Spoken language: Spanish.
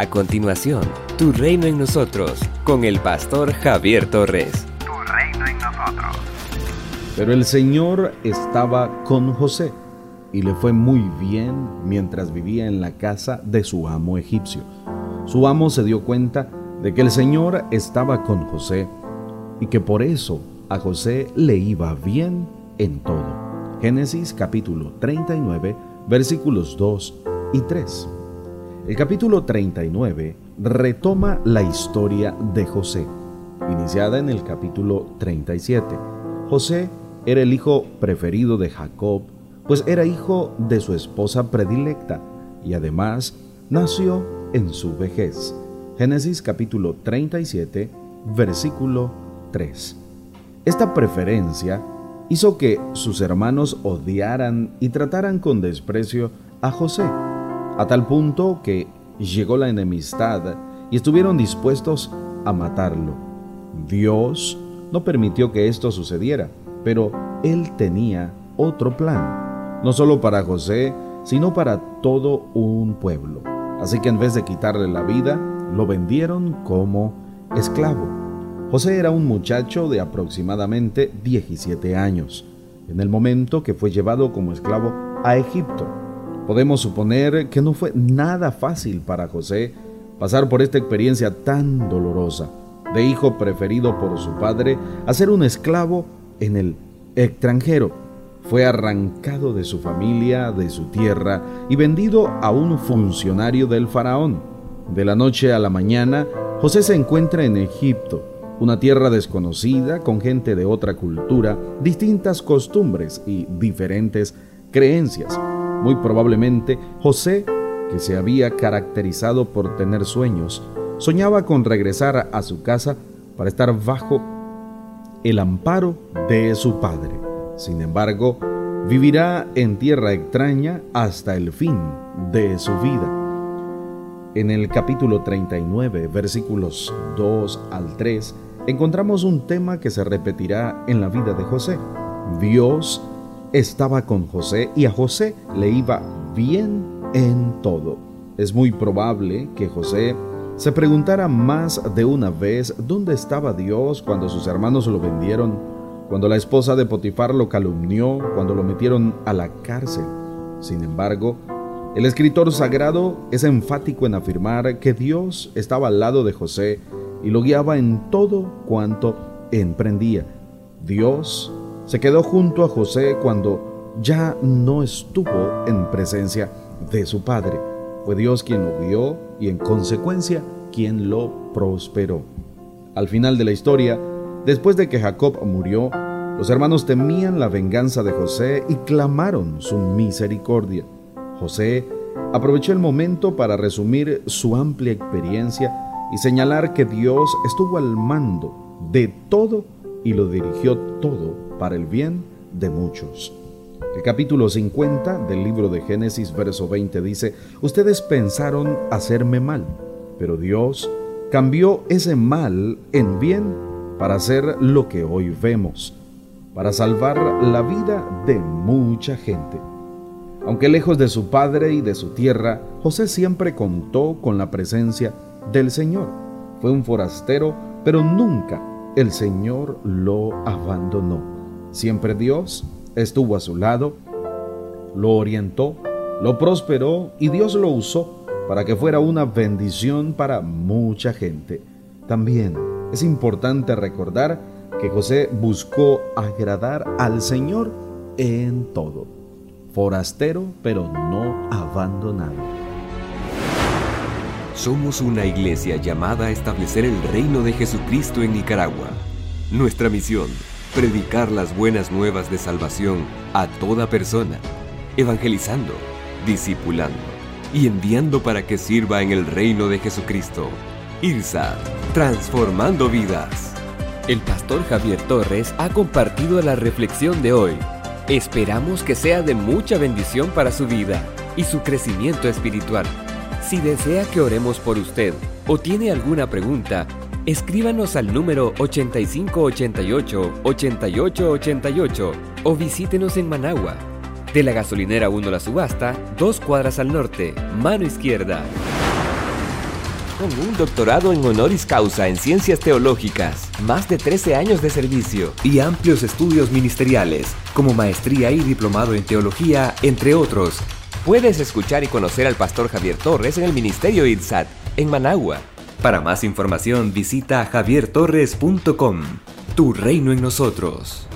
A continuación, Tu Reino en Nosotros, con el pastor Javier Torres. Tu reino en nosotros. Pero el Señor estaba con José y le fue muy bien mientras vivía en la casa de su amo egipcio. Su amo se dio cuenta de que el Señor estaba con José y que por eso a José le iba bien en todo. Génesis capítulo 39 versículos 2 y 3. El capítulo 39 retoma la historia de José, iniciada en el capítulo 37. José era el hijo preferido de Jacob, pues era hijo de su esposa predilecta y además nació en su vejez. Génesis capítulo 37, versículo 3. Esta preferencia hizo que sus hermanos odiaran y trataran con desprecio a José a tal punto que llegó la enemistad y estuvieron dispuestos a matarlo. Dios no permitió que esto sucediera, pero Él tenía otro plan, no solo para José, sino para todo un pueblo. Así que en vez de quitarle la vida, lo vendieron como esclavo. José era un muchacho de aproximadamente 17 años, en el momento que fue llevado como esclavo a Egipto. Podemos suponer que no fue nada fácil para José pasar por esta experiencia tan dolorosa, de hijo preferido por su padre a ser un esclavo en el extranjero. Fue arrancado de su familia, de su tierra y vendido a un funcionario del faraón. De la noche a la mañana, José se encuentra en Egipto, una tierra desconocida con gente de otra cultura, distintas costumbres y diferentes creencias. Muy probablemente José, que se había caracterizado por tener sueños, soñaba con regresar a su casa para estar bajo el amparo de su padre. Sin embargo, vivirá en tierra extraña hasta el fin de su vida. En el capítulo 39, versículos 2 al 3, encontramos un tema que se repetirá en la vida de José. Dios estaba con José y a José le iba bien en todo. Es muy probable que José se preguntara más de una vez dónde estaba Dios cuando sus hermanos lo vendieron, cuando la esposa de Potifar lo calumnió, cuando lo metieron a la cárcel. Sin embargo, el escritor sagrado es enfático en afirmar que Dios estaba al lado de José y lo guiaba en todo cuanto emprendía. Dios se quedó junto a José cuando ya no estuvo en presencia de su padre. Fue Dios quien lo guió y en consecuencia quien lo prosperó. Al final de la historia, después de que Jacob murió, los hermanos temían la venganza de José y clamaron su misericordia. José aprovechó el momento para resumir su amplia experiencia y señalar que Dios estuvo al mando de todo y lo dirigió todo para el bien de muchos. El capítulo 50 del libro de Génesis, verso 20 dice, Ustedes pensaron hacerme mal, pero Dios cambió ese mal en bien para hacer lo que hoy vemos, para salvar la vida de mucha gente. Aunque lejos de su padre y de su tierra, José siempre contó con la presencia del Señor. Fue un forastero, pero nunca el Señor lo abandonó. Siempre Dios estuvo a su lado, lo orientó, lo prosperó y Dios lo usó para que fuera una bendición para mucha gente. También es importante recordar que José buscó agradar al Señor en todo. Forastero, pero no abandonado. Somos una iglesia llamada a establecer el reino de Jesucristo en Nicaragua. Nuestra misión predicar las buenas nuevas de salvación a toda persona, evangelizando, discipulando y enviando para que sirva en el reino de Jesucristo. IRSA, transformando vidas. El pastor Javier Torres ha compartido la reflexión de hoy. Esperamos que sea de mucha bendición para su vida y su crecimiento espiritual. Si desea que oremos por usted o tiene alguna pregunta, Escríbanos al número 8588-8888 o visítenos en Managua. De la gasolinera 1 La Subasta, dos cuadras al norte, mano izquierda. Con un doctorado en honoris causa en ciencias teológicas, más de 13 años de servicio y amplios estudios ministeriales, como maestría y diplomado en teología, entre otros. Puedes escuchar y conocer al pastor Javier Torres en el Ministerio IRSAT, en Managua. Para más información visita javiertorres.com. Tu reino en nosotros.